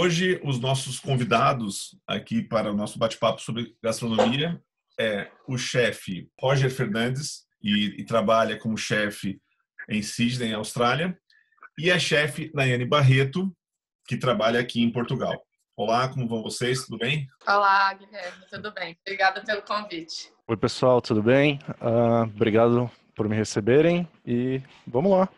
Hoje, os nossos convidados aqui para o nosso bate-papo sobre gastronomia é o chefe Roger Fernandes, e, e trabalha como chefe em Sydney, Austrália, e a chefe Nayane Barreto, que trabalha aqui em Portugal. Olá, como vão vocês? Tudo bem? Olá, Guilherme, tudo bem? Obrigada pelo convite. Oi, pessoal, tudo bem? Uh, obrigado por me receberem e vamos lá.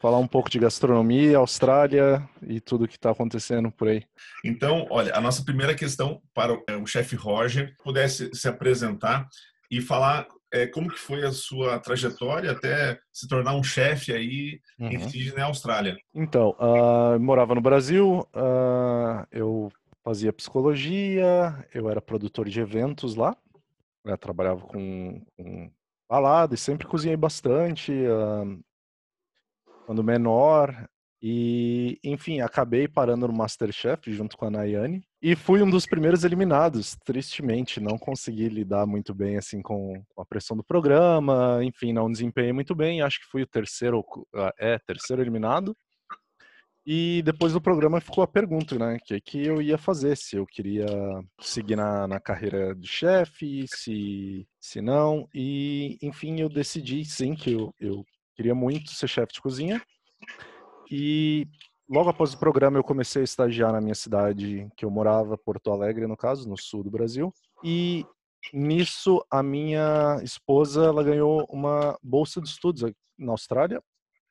Falar um pouco de gastronomia, Austrália e tudo que está acontecendo por aí. Então, olha, a nossa primeira questão para o, é, chefe Roger, pudesse se apresentar e falar é, como que foi a sua trajetória até se tornar um chefe aí uhum. em Sydney, Austrália. Então, uh, morava no Brasil, uh, eu fazia psicologia, eu era produtor de eventos lá, né, trabalhava com, com balada e sempre cozinhei bastante. Uh, quando menor. E, enfim, acabei parando no Masterchef junto com a Nayane. E fui um dos primeiros eliminados, tristemente. Não consegui lidar muito bem assim com a pressão do programa. Enfim, não desempenhei muito bem. Acho que fui o terceiro, ah, é, terceiro eliminado. E depois do programa ficou a pergunta, né? O que, que eu ia fazer? Se eu queria seguir na, na carreira de chefe, se, se não. E, enfim, eu decidi sim que eu, eu Queria muito ser chefe de cozinha. E logo após o programa eu comecei a estagiar na minha cidade que eu morava, Porto Alegre, no caso, no sul do Brasil. E nisso a minha esposa ela ganhou uma bolsa de estudos na Austrália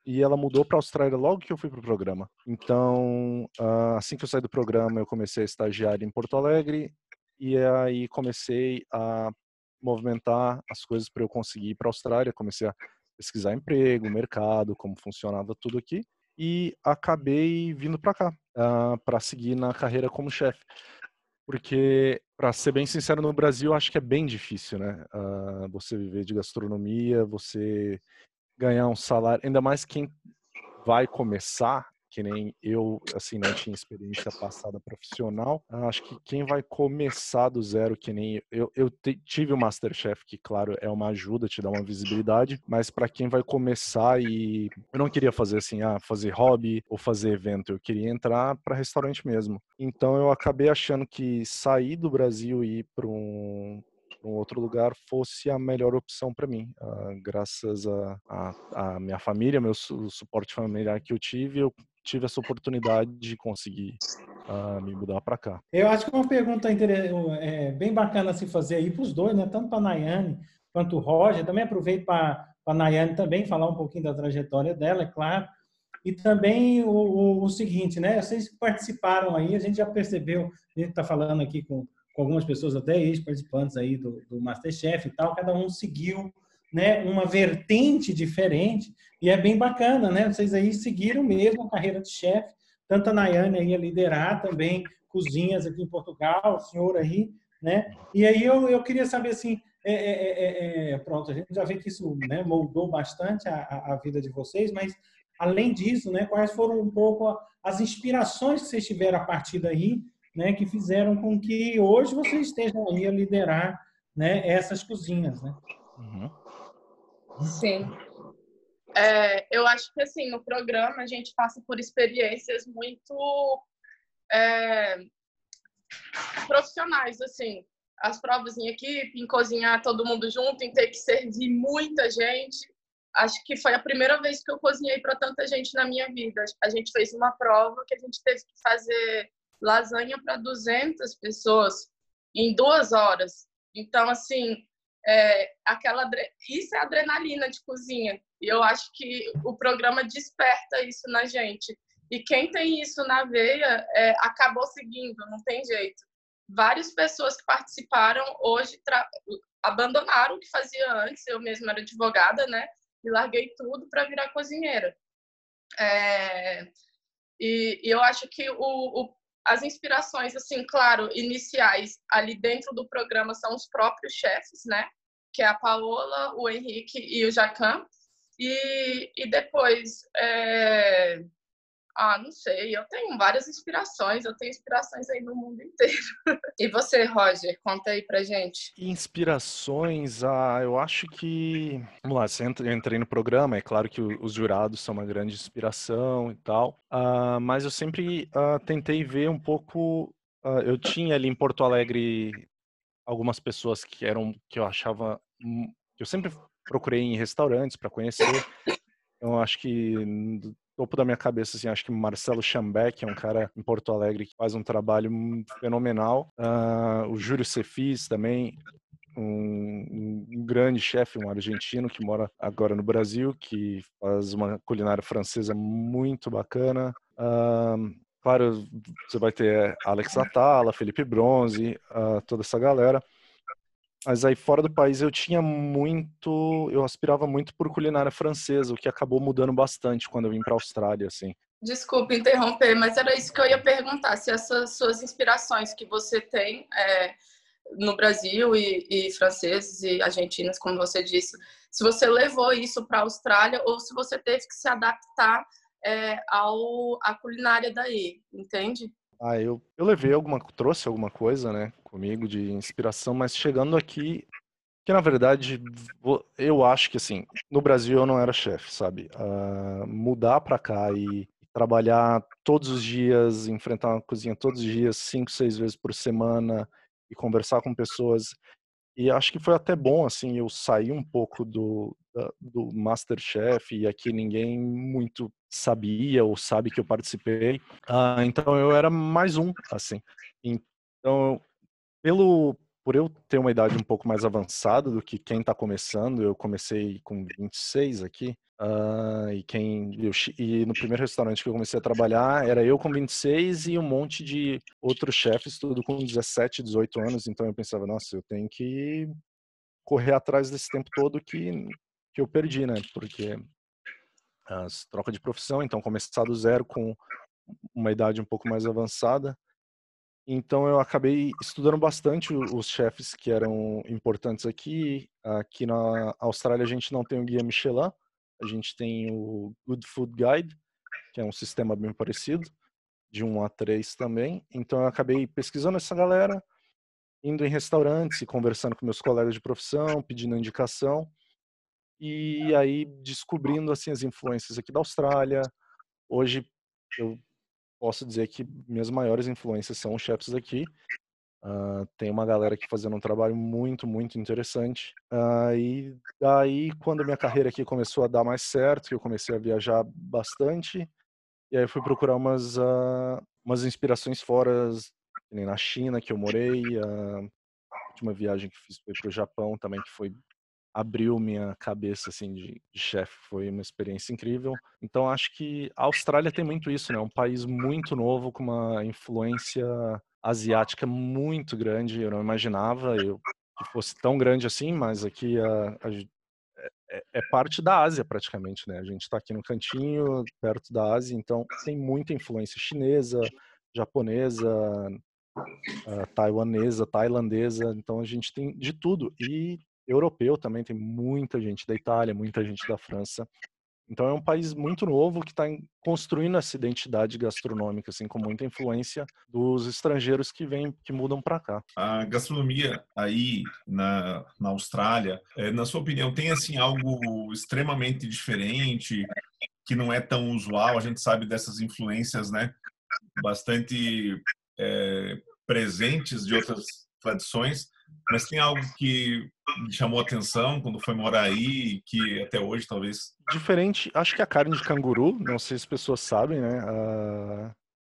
e ela mudou para a Austrália logo que eu fui para o programa. Então, ah, assim que eu saí do programa, eu comecei a estagiar em Porto Alegre e aí comecei a movimentar as coisas para eu conseguir ir para a Austrália. Comecei a pesquisar emprego, mercado, como funcionava tudo aqui e acabei vindo para cá uh, para seguir na carreira como chefe. Porque, para ser bem sincero, no Brasil acho que é bem difícil, né? Uh, você viver de gastronomia, você ganhar um salário, ainda mais quem vai começar que nem eu, assim, não tinha experiência passada profissional. Acho que quem vai começar do zero, que nem eu, eu tive o Masterchef, que, claro, é uma ajuda, te dá uma visibilidade, mas para quem vai começar e eu não queria fazer assim, ah, fazer hobby ou fazer evento, eu queria entrar para restaurante mesmo. Então eu acabei achando que sair do Brasil e ir para um um outro lugar fosse a melhor opção para mim. Uh, graças a, a, a, minha família, meu su suporte familiar que eu tive, eu tive essa oportunidade de conseguir uh, me mudar para cá. Eu acho que é uma pergunta é, bem bacana se fazer aí para os dois, né? tanto para a Nayane quanto o Roger. Também aproveito para a Nayane também falar um pouquinho da trajetória dela, é claro. E também o, o, o seguinte, né? Vocês participaram aí, a gente já percebeu, a gente está falando aqui com, com algumas pessoas, até ex-participantes aí do, do Masterchef e tal, cada um seguiu né, uma vertente diferente e é bem bacana, né? Vocês aí seguiram mesmo a carreira de chefe, tanto a Nayane aí a liderar também cozinhas aqui em Portugal, o senhor aí, né? E aí eu, eu queria saber assim, é, é, é, é pronto, a gente já vê que isso né, moldou bastante a, a, vida de vocês, mas além disso, né, quais foram um pouco as inspirações que vocês tiveram a partir daí, né, que fizeram com que hoje vocês estejam aí a liderar, né, essas cozinhas, né? Uhum. Sim. É, eu acho que assim no programa a gente passa por experiências muito é, profissionais assim. As provas em equipe em cozinhar todo mundo junto em ter que servir muita gente. Acho que foi a primeira vez que eu cozinhei para tanta gente na minha vida. A gente fez uma prova que a gente teve que fazer lasanha para 200 pessoas em duas horas. Então assim é, aquela isso é adrenalina de cozinha. E eu acho que o programa desperta isso na gente. E quem tem isso na veia é, acabou seguindo não tem jeito. Várias pessoas que participaram hoje abandonaram o que fazia antes eu mesma era advogada né e larguei tudo para virar cozinheira. É, e, e, eu acho que o, o as inspirações, assim, claro, iniciais ali dentro do programa são os próprios chefes, né? Que é a Paola, o Henrique e o Jacan. E, e depois, é... ah, não sei, eu tenho várias inspirações, eu tenho inspirações aí no mundo inteiro. e você, Roger, conta aí pra gente. Inspirações, ah, eu acho que. Vamos lá, eu entrei no programa, é claro que os jurados são uma grande inspiração e tal, ah, mas eu sempre ah, tentei ver um pouco. Ah, eu tinha ali em Porto Alegre algumas pessoas que eram que eu achava que eu sempre procurei em restaurantes para conhecer. Eu acho que topo da minha cabeça, assim, acho que Marcelo Chambeck é um cara em Porto Alegre que faz um trabalho fenomenal. Uh, o Júlio Cefis também, um, um, grande chefe, um argentino que mora agora no Brasil, que faz uma culinária francesa muito bacana. Uh, claro, você vai ter Alex Atala, Felipe Bronze, uh, toda essa galera. Mas aí fora do país eu tinha muito, eu aspirava muito por culinária francesa, o que acabou mudando bastante quando eu vim para a Austrália, assim. Desculpe interromper, mas era isso que eu ia perguntar, se essas suas inspirações que você tem é, no Brasil e, e franceses e argentinos, como você disse, se você levou isso para a Austrália ou se você teve que se adaptar é, ao à culinária daí, entende? Ah, eu, eu levei alguma, trouxe alguma coisa, né, comigo de inspiração, mas chegando aqui, que na verdade, eu acho que assim, no Brasil eu não era chefe, sabe? Uh, mudar para cá e trabalhar todos os dias, enfrentar uma cozinha todos os dias, cinco, seis vezes por semana e conversar com pessoas. E acho que foi até bom, assim, eu sair um pouco do, do Masterchef e aqui ninguém muito sabia ou sabe que eu participei. Ah, então eu era mais um, assim. Então, pelo por eu ter uma idade um pouco mais avançada do que quem está começando, eu comecei com 26 aqui, uh, e quem eu, e no primeiro restaurante que eu comecei a trabalhar era eu com 26 e um monte de outros chefes, tudo com 17, 18 anos, então eu pensava, nossa, eu tenho que correr atrás desse tempo todo que, que eu perdi, né? Porque as troca de profissão, então começar do zero com uma idade um pouco mais avançada. Então eu acabei estudando bastante os chefes que eram importantes aqui. Aqui na Austrália a gente não tem o guia Michelin, a gente tem o Good Food Guide, que é um sistema bem parecido, de 1 a 3 também. Então eu acabei pesquisando essa galera, indo em restaurantes conversando com meus colegas de profissão, pedindo indicação e aí descobrindo assim as influências aqui da Austrália. Hoje eu posso dizer que minhas maiores influências são os chefs aqui. Uh, tem uma galera aqui fazendo um trabalho muito, muito interessante. Uh, e daí, quando minha carreira aqui começou a dar mais certo, eu comecei a viajar bastante, e aí fui procurar umas, uh, umas inspirações fora, na China, que eu morei, a última viagem que fiz foi para o Japão também, que foi abriu minha cabeça assim de, de chefe, foi uma experiência incrível. Então acho que a Austrália tem muito isso, né? Um país muito novo com uma influência asiática muito grande. Eu não imaginava eu, que fosse tão grande assim, mas aqui a, a é, é, é parte da Ásia praticamente, né? A gente está aqui no cantinho, perto da Ásia, então tem muita influência chinesa, japonesa, uh, taiwanesa, tailandesa, então a gente tem de tudo. E europeu também, tem muita gente da Itália, muita gente da França. Então é um país muito novo que está construindo essa identidade gastronômica, assim, com muita influência dos estrangeiros que vêm, que mudam para cá. A gastronomia aí na, na Austrália, é, na sua opinião, tem assim algo extremamente diferente que não é tão usual? A gente sabe dessas influências, né? Bastante é, presentes de outras tradições, mas tem algo que me chamou atenção quando foi morar aí, que até hoje talvez. Diferente, acho que a carne de canguru, não sei se as pessoas sabem, né?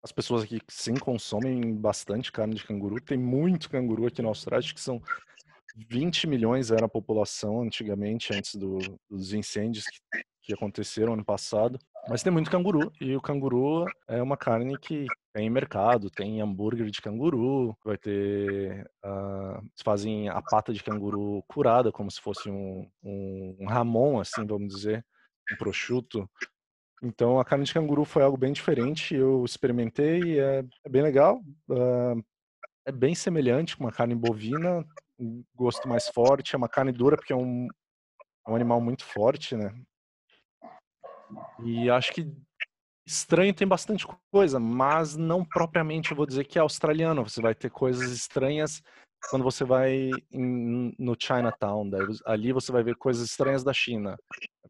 As pessoas aqui sim consomem bastante carne de canguru. Tem muito canguru aqui na Austrália, acho que são 20 milhões era a população antigamente, antes do, dos incêndios que, que aconteceram ano passado. Mas tem muito canguru, e o canguru é uma carne que tem mercado, tem hambúrguer de canguru, vai ter. Uh, fazem a pata de canguru curada, como se fosse um, um, um ramon, assim, vamos dizer, um prosciutto. Então a carne de canguru foi algo bem diferente. Eu experimentei, é, é bem legal. Uh, é bem semelhante com uma carne bovina, um gosto mais forte. É uma carne dura porque é um, é um animal muito forte, né? E acho que estranho tem bastante coisa, mas não propriamente eu vou dizer que é australiano. Você vai ter coisas estranhas quando você vai em, no Chinatown. Daí, ali você vai ver coisas estranhas da China.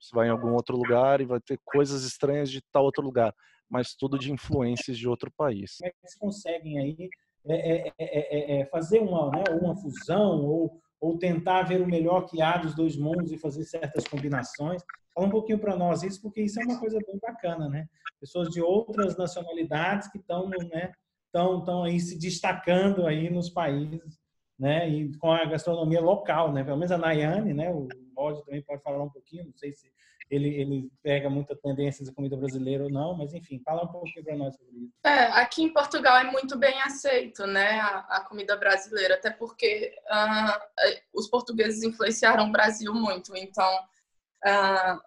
Você vai em algum outro lugar e vai ter coisas estranhas de tal outro lugar, mas tudo de influências de outro país. Como é que eles conseguem aí é, é, é, fazer uma, né, uma fusão ou, ou tentar ver o melhor que há dos dois mundos e fazer certas combinações? Fala um pouquinho para nós isso, porque isso é uma coisa bem bacana, né? Pessoas de outras nacionalidades que estão né, tão, tão aí se destacando aí nos países, né? E com a gastronomia local, né? Pelo menos a Nayane, né? O Roger também pode falar um pouquinho, não sei se ele, ele pega muita tendência da comida brasileira ou não, mas enfim, fala um pouquinho para nós sobre isso. É, aqui em Portugal é muito bem aceito, né, a, a comida brasileira, até porque uh, os portugueses influenciaram o Brasil muito, então uh,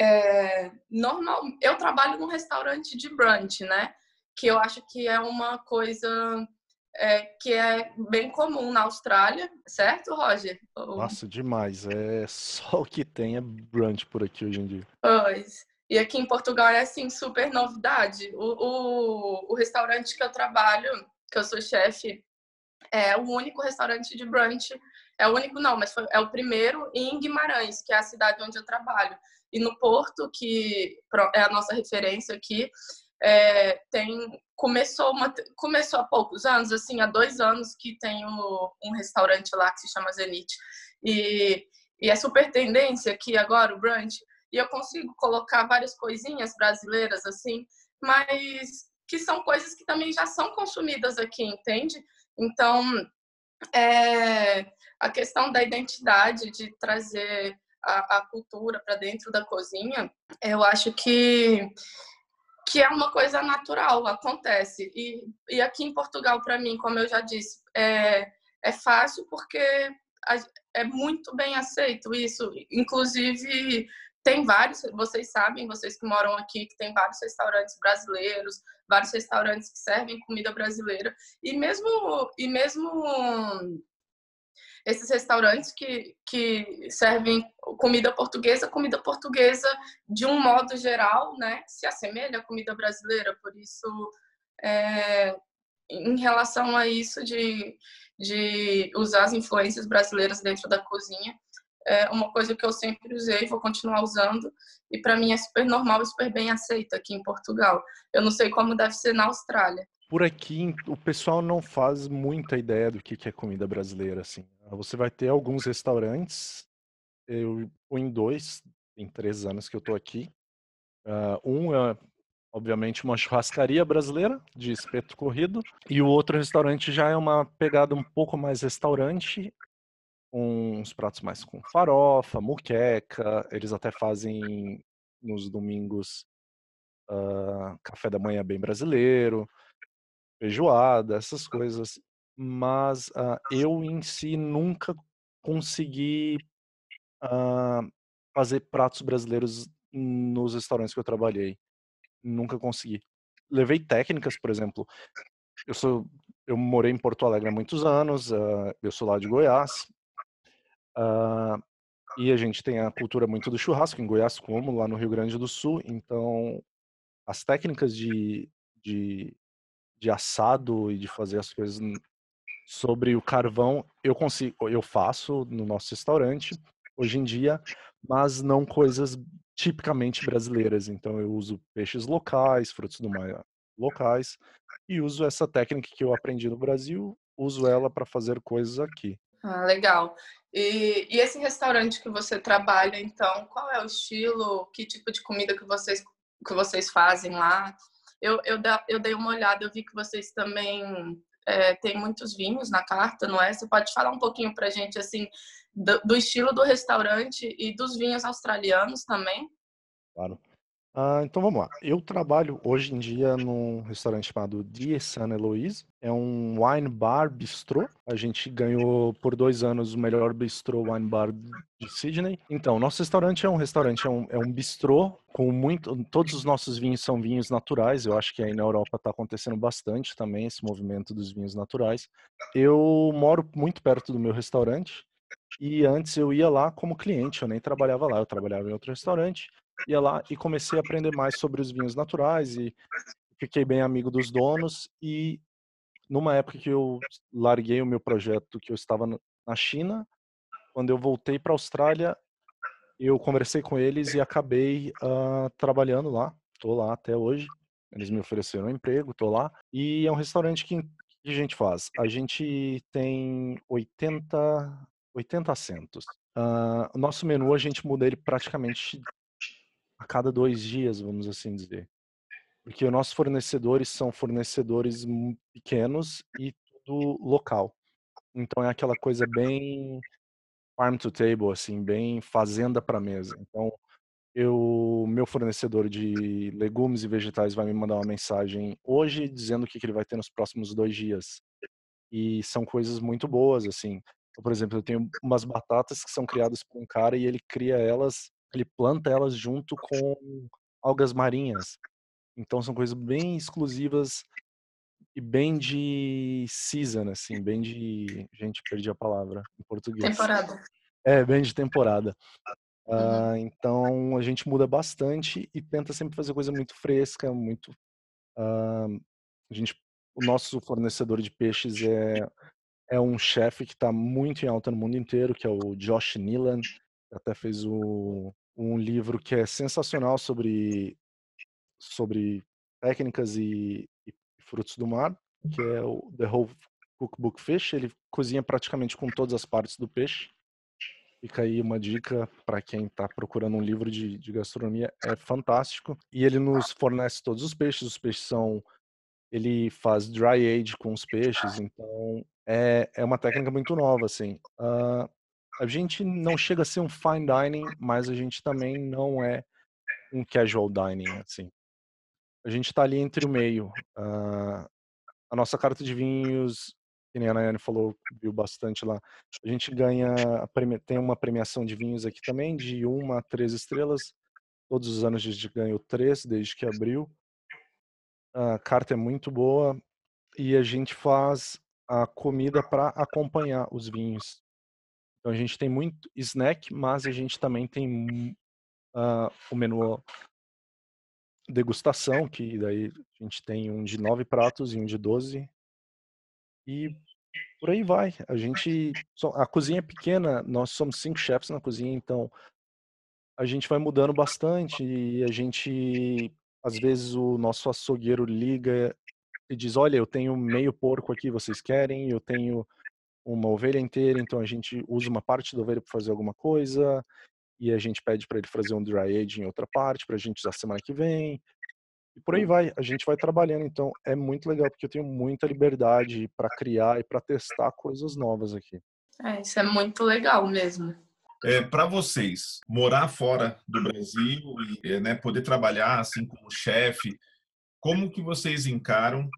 é, normal. Eu trabalho num restaurante de brunch, né, que eu acho que é uma coisa é, que é bem comum na Austrália, certo, Roger? Nossa, demais. É só o que tem é brunch por aqui hoje em dia. Pois. E aqui em Portugal é assim, super novidade. O, o, o restaurante que eu trabalho, que eu sou chefe, é o único restaurante de brunch. É o único, não, mas foi, é o primeiro em Guimarães, que é a cidade onde eu trabalho. E no Porto, que é a nossa referência aqui, é, tem começou uma, começou há poucos anos, assim, há dois anos que tem o, um restaurante lá que se chama Zenith e, e é super tendência aqui agora o brunch e eu consigo colocar várias coisinhas brasileiras assim, mas que são coisas que também já são consumidas aqui, entende? Então é, a questão da identidade de trazer a, a cultura para dentro da cozinha, eu acho que que é uma coisa natural, acontece. E, e aqui em Portugal, para mim, como eu já disse, é, é fácil porque é muito bem aceito isso. Inclusive, tem vários, vocês sabem, vocês que moram aqui, que tem vários restaurantes brasileiros, vários restaurantes que servem comida brasileira. E mesmo, e mesmo esses restaurantes que, que servem comida portuguesa, comida portuguesa, de um modo geral, né, se assemelha à comida brasileira. Por isso, é, em relação a isso de, de usar as influências brasileiras dentro da cozinha, é uma coisa que eu sempre usei, vou continuar usando, e para mim é super normal e super bem aceita aqui em Portugal. Eu não sei como deve ser na Austrália. Por aqui, o pessoal não faz muita ideia do que é comida brasileira, assim. Você vai ter alguns restaurantes, eu em dois, em três anos que eu tô aqui. Uh, um é, obviamente, uma churrascaria brasileira de espeto corrido, e o outro restaurante já é uma pegada um pouco mais restaurante, uns pratos mais com farofa, muqueca, eles até fazem nos domingos uh, café da manhã bem brasileiro, feijoada, essas coisas mas uh, eu em si nunca consegui uh, fazer pratos brasileiros nos restaurantes que eu trabalhei. Nunca consegui. Levei técnicas, por exemplo. Eu sou, eu morei em Porto Alegre há muitos anos. Uh, eu sou lá de Goiás. e a gente tem a cultura muito do churrasco em Goiás, como lá no Rio Grande do Sul. Então, as técnicas de, de, de assado e de fazer as coisas sobre o carvão, eu consigo, eu faço no nosso restaurante hoje em dia, mas não coisas tipicamente brasileiras. Então eu uso peixes locais, frutos do mar locais e uso essa técnica que eu aprendi no Brasil, uso ela para fazer coisas aqui. Ah, legal. E, e, esse restaurante que você trabalha, então, qual é o estilo, que tipo de comida que vocês que vocês fazem lá? Eu, eu, eu dei uma olhada, eu vi que vocês também é, tem muitos vinhos na carta, não é? Você pode falar um pouquinho para gente, assim, do, do, estilo do restaurante e dos vinhos australianos também? Claro. Ah, então vamos lá. Eu trabalho hoje em dia num restaurante chamado Die San Eloise. É um wine bar bistrô. A gente ganhou por dois anos o melhor bistrô wine bar de Sydney. Então, nosso restaurante é um restaurante, é um, é um bistrô com muito. Todos os nossos vinhos são vinhos naturais. Eu acho que aí na Europa está acontecendo bastante também esse movimento dos vinhos naturais. Eu moro muito perto do meu restaurante. E antes eu ia lá como cliente, eu nem trabalhava lá, eu trabalhava em outro restaurante ia lá e comecei a aprender mais sobre os vinhos naturais e fiquei bem amigo dos donos e numa época que eu larguei o meu projeto que eu estava na China, quando eu voltei para a Austrália, eu conversei com eles e acabei uh, trabalhando lá. Estou lá até hoje. Eles me ofereceram um emprego, estou lá. E é um restaurante que, que a gente faz? A gente tem 80, 80 assentos. Uh, nosso menu a gente muda ele praticamente a cada dois dias, vamos assim dizer. Porque os nossos fornecedores são fornecedores pequenos e tudo local. Então é aquela coisa bem farm to table, assim, bem fazenda para mesa. Então, eu, meu fornecedor de legumes e vegetais vai me mandar uma mensagem hoje dizendo o que, que ele vai ter nos próximos dois dias. E são coisas muito boas, assim. Por exemplo, eu tenho umas batatas que são criadas por um cara e ele cria elas ele planta elas junto com algas marinhas. Então são coisas bem exclusivas e bem de season, assim, bem de. Gente, perdi a palavra em português. Temporada. É, bem de temporada. Uhum. Uh, então a gente muda bastante e tenta sempre fazer coisa muito fresca, muito. Uh, a gente, o nosso fornecedor de peixes é, é um chefe que está muito em alta no mundo inteiro, que é o Josh Neelan, até fez o, um livro que é sensacional sobre, sobre técnicas e, e frutos do mar, que é o The Whole Cookbook Fish. Ele cozinha praticamente com todas as partes do peixe. Fica aí uma dica para quem está procurando um livro de, de, gastronomia, é fantástico. E ele nos fornece todos os peixes, os peixes são. Ele faz dry age com os peixes, então é, é uma técnica muito nova, assim. Uh, a gente não chega a ser um fine dining, mas a gente também não é um casual dining, assim. A gente está ali entre o meio. Uh, a nossa carta de vinhos, que nem a Nayane falou, viu bastante lá. A gente ganha, tem uma premiação de vinhos aqui também, de uma a três estrelas. Todos os anos a gente ganhou três, desde que abriu. A carta é muito boa e a gente faz a comida para acompanhar os vinhos. Então a gente tem muito snack, mas a gente também tem uh, o menu degustação, que daí a gente tem um de nove pratos e um de doze. E por aí vai. A gente. A cozinha é pequena, nós somos cinco chefs na cozinha, então a gente vai mudando bastante e a gente. Às vezes o nosso açougueiro liga e diz: Olha, eu tenho meio porco aqui, vocês querem? Eu tenho uma ovelha inteira, então a gente usa uma parte da ovelha para fazer alguma coisa e a gente pede para ele fazer um dry age em outra parte para a gente usar semana que vem. E por aí vai, a gente vai trabalhando, então é muito legal porque eu tenho muita liberdade para criar e para testar coisas novas aqui. É, isso é muito legal mesmo. É, para vocês, morar fora do Brasil e é, né, poder trabalhar assim como chefe, como que vocês encaram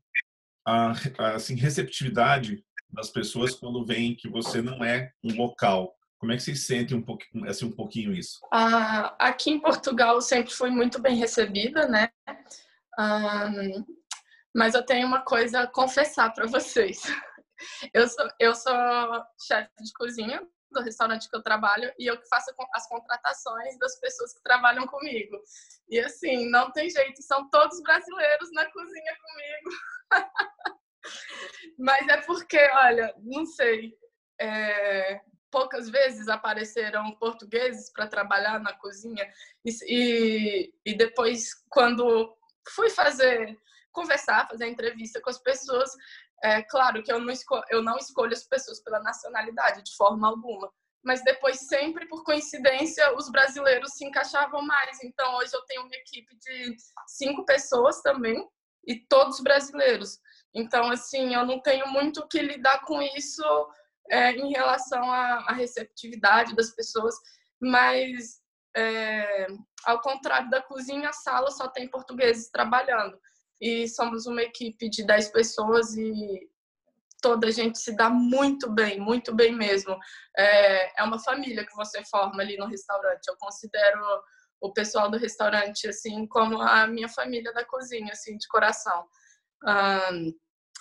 a, a assim, receptividade das pessoas quando veem que você não é um local? Como é que vocês sentem um pouquinho, assim, um pouquinho isso? Ah, aqui em Portugal sempre fui muito bem recebida, né? Mas eu tenho uma coisa a confessar para vocês. Eu sou, eu sou chefe de cozinha do restaurante que eu trabalho e eu que faço as contratações das pessoas que trabalham comigo. E assim, não tem jeito, são todos brasileiros na cozinha comigo. Mas é porque, olha, não sei, é, poucas vezes apareceram portugueses para trabalhar na cozinha e, e, e, depois, quando fui fazer, conversar, fazer entrevista com as pessoas, é claro que eu não, escolho, eu não escolho as pessoas pela nacionalidade, de forma alguma. Mas depois, sempre por coincidência, os brasileiros se encaixavam mais. Então, hoje eu tenho uma equipe de cinco pessoas também, e todos brasileiros. Então, assim, eu não tenho muito que lidar com isso é, em relação à, à, receptividade das pessoas, mas é, ao contrário da cozinha, a sala só tem portugueses trabalhando. E somos uma equipe de 10 pessoas e toda a gente se dá muito bem, muito bem mesmo. É, é uma família que você forma ali no restaurante. Eu considero o pessoal do restaurante assim como a minha família da cozinha, assim, de coração. Um,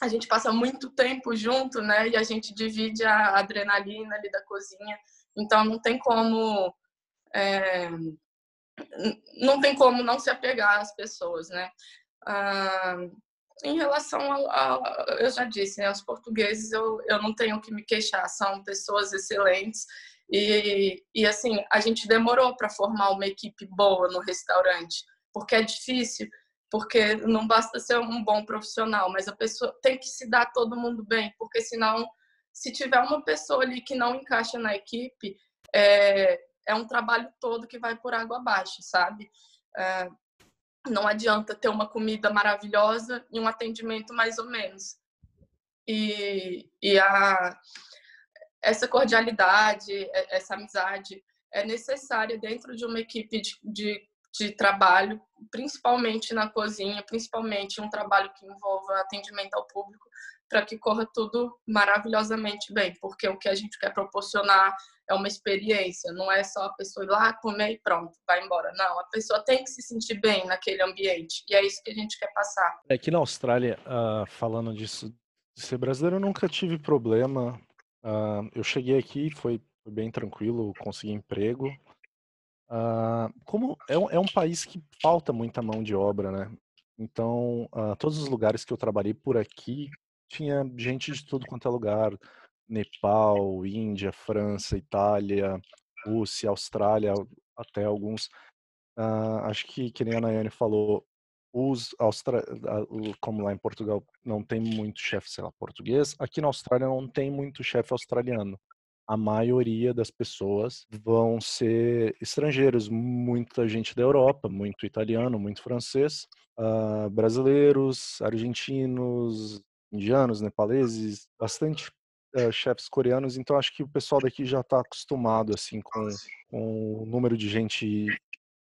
a gente passa muito tempo junto, né? E a gente divide a adrenalina ali da cozinha. Então não tem como é, não tem como não se apegar às pessoas, né? Ah, em relação a, eu já disse, né, aos portugueses eu, eu não tenho que me queixar, são pessoas excelentes e, e assim a gente demorou para formar uma equipe boa no restaurante, porque é difícil, porque não basta ser um bom profissional, mas a pessoa tem que se dar todo mundo bem, porque senão se tiver uma pessoa ali que não encaixa na equipe, é, é um trabalho todo que vai por água abaixo, sabe? É, não adianta ter uma comida maravilhosa e um atendimento mais ou menos. E, e a, essa cordialidade, essa amizade é necessária dentro de uma equipe de, de, de trabalho, principalmente na cozinha, principalmente um trabalho que envolva atendimento ao público, para que corra tudo maravilhosamente bem, porque o que a gente quer proporcionar é uma experiência, não é só a pessoa ir lá comer e pronto, vai embora. Não, a pessoa tem que se sentir bem naquele ambiente e é isso que a gente quer passar. Aqui na Austrália, uh, falando disso, de ser brasileiro, eu nunca tive problema. Uh, eu cheguei aqui, foi, bem tranquilo, consegui emprego. Uh, como é um, é um, país que falta muita mão de obra, né? Então, todos os lugares que eu trabalhei por aqui tinha gente de tudo quanto é lugar Nepal, Índia, França, Itália, Rússia, Austrália, até alguns. Uh, acho que, que nem a Nayane falou, os Austra... como lá em Portugal não tem muito chefe, sei lá, português, aqui na Austrália não tem muito chefe australiano. A maioria das pessoas vão ser estrangeiros, muita gente da Europa, muito italiano, muito francês, uh, brasileiros, argentinos, indianos, nepaleses, bastante uh, chefes coreanos, então acho que o pessoal daqui já está acostumado assim com, com o número de gente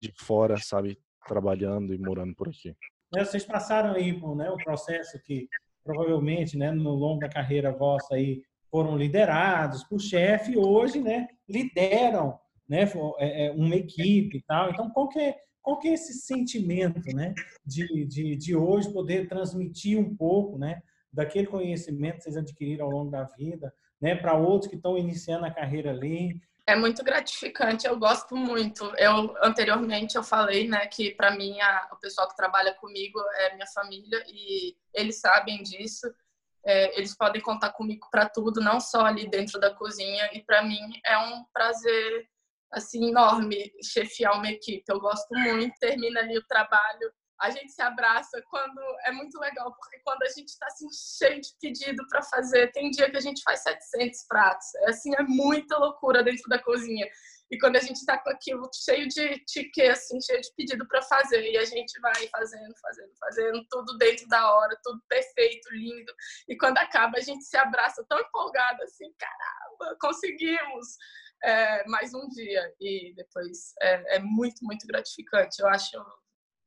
de fora, sabe, trabalhando e morando por aqui. É, vocês passaram aí né, o processo que provavelmente, né, no longo da carreira vossa aí foram liderados por chefe, hoje, né, lideram, né, é, é, uma equipe e tal. Então, qual que é, qual que é esse sentimento, né, de, de, de hoje poder transmitir um pouco, né, daquele conhecimento que vocês adquiriram ao longo da vida, né, para outros que estão iniciando a carreira ali. É muito gratificante, eu gosto muito. Eu anteriormente eu falei, né, que para mim a, o pessoal que trabalha comigo é minha família e eles sabem disso. É, eles podem contar comigo para tudo, não só ali dentro da cozinha. E para mim é um prazer assim enorme chefiar uma equipe. Eu gosto muito. Termina ali o trabalho, a gente se abraça quando é muito legal, porque quando a gente está assim, cheio de pedido para fazer, tem dia que a gente faz 700 pratos. É assim, é muita loucura dentro da cozinha. E quando a gente está com aquilo cheio de tique, assim, cheio de pedido para fazer, e a gente vai fazendo, fazendo, fazendo, tudo dentro da hora, tudo perfeito, lindo. E quando acaba, a gente se abraça tão empolgado, assim, caramba, conseguimos! É, mais um dia. E depois é, é muito, muito gratificante. Eu acho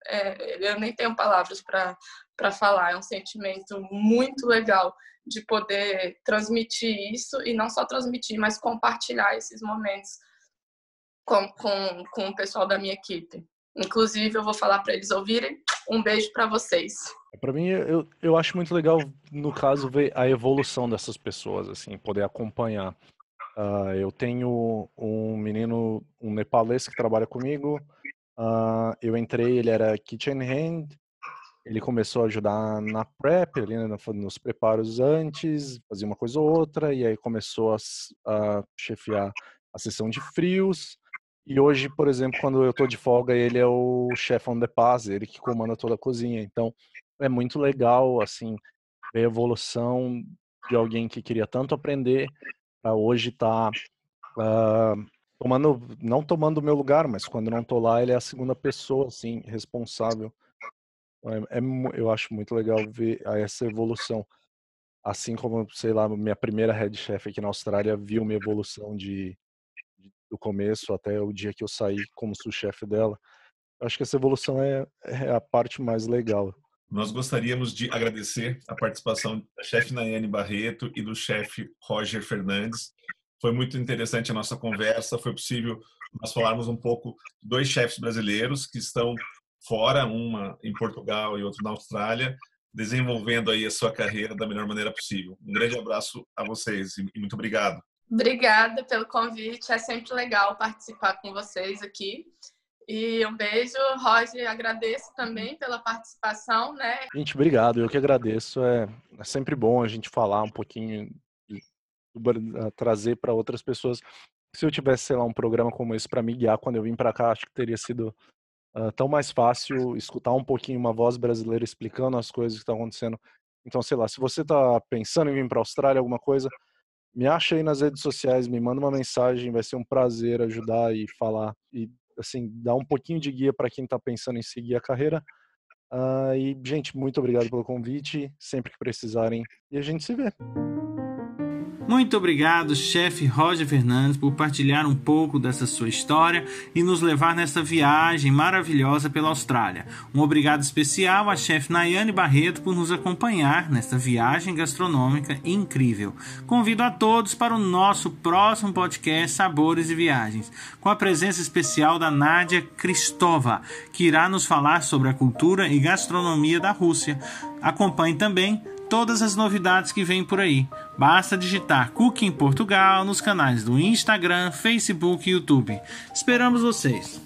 é, eu nem tenho palavras para falar. É um sentimento muito legal de poder transmitir isso e não só transmitir, mas compartilhar esses momentos com, com, com o pessoal da minha equipe. Inclusive, eu vou falar para eles ouvirem. Um beijo para vocês. Para mim, eu, eu acho muito legal, no caso, ver a evolução dessas pessoas, assim, poder acompanhar. Uh, eu tenho um menino, um nepalês que trabalha comigo, Uh, eu entrei, ele era kitchen hand, ele começou a ajudar na prep, ali, né, nos preparos antes, fazia uma coisa ou outra, e aí começou a, a chefiar a sessão de frios. E hoje, por exemplo, quando eu estou de folga, ele é o chefe on the pass, ele que comanda toda a cozinha. Então, é muito legal, assim, ver a evolução de alguém que queria tanto aprender para hoje estar tá, uh, tomando, não tomando o meu lugar, mas quando não tô lá, ele é a segunda pessoa, assim, responsável. É, é eu acho muito legal ver essa evolução. Assim como, sei lá, minha primeira head chef aqui na Austrália viu minha evolução de, de do começo até o dia que eu saí como sous-chefe dela. Acho que essa evolução é, é a parte mais legal. Nós gostaríamos de agradecer a participação da chefe Nayane Barreto e do chefe Roger Fernandes. Foi muito interessante a nossa conversa, foi possível nós falarmos um pouco dois chefes brasileiros que estão fora, uma em Portugal e outro na Austrália, desenvolvendo aí a sua carreira da melhor maneira possível. Um grande abraço a vocês e muito obrigado. Obrigada pelo convite, é sempre legal participar com vocês aqui. E um beijo, Roger, agradeço também pela participação, né? Gente, obrigado, eu que agradeço. É, é sempre bom a gente falar um pouquinho, trazer para outras pessoas. Se eu tivesse, sei lá, um programa como esse para me guiar quando eu vim para cá, acho que teria sido uh, tão mais fácil escutar um pouquinho uma voz brasileira explicando as coisas que estão acontecendo. Então, sei lá, se você está pensando em vir para a Austrália, alguma coisa, me acha aí nas redes sociais, me manda uma mensagem, vai ser um prazer ajudar e falar e assim dar um pouquinho de guia para quem está pensando em seguir a carreira. Uh, e gente, muito obrigado pelo convite. Sempre que precisarem, e a gente se vê. Muito obrigado, chefe Roger Fernandes, por partilhar um pouco dessa sua história e nos levar nessa viagem maravilhosa pela Austrália. Um obrigado especial à chefe Nayane Barreto por nos acompanhar nesta viagem gastronômica incrível. Convido a todos para o nosso próximo podcast Sabores e Viagens, com a presença especial da Nádia Kristova, que irá nos falar sobre a cultura e gastronomia da Rússia. Acompanhe também todas as novidades que vêm por aí. Basta digitar Cooking Portugal nos canais do Instagram, Facebook e YouTube. Esperamos vocês!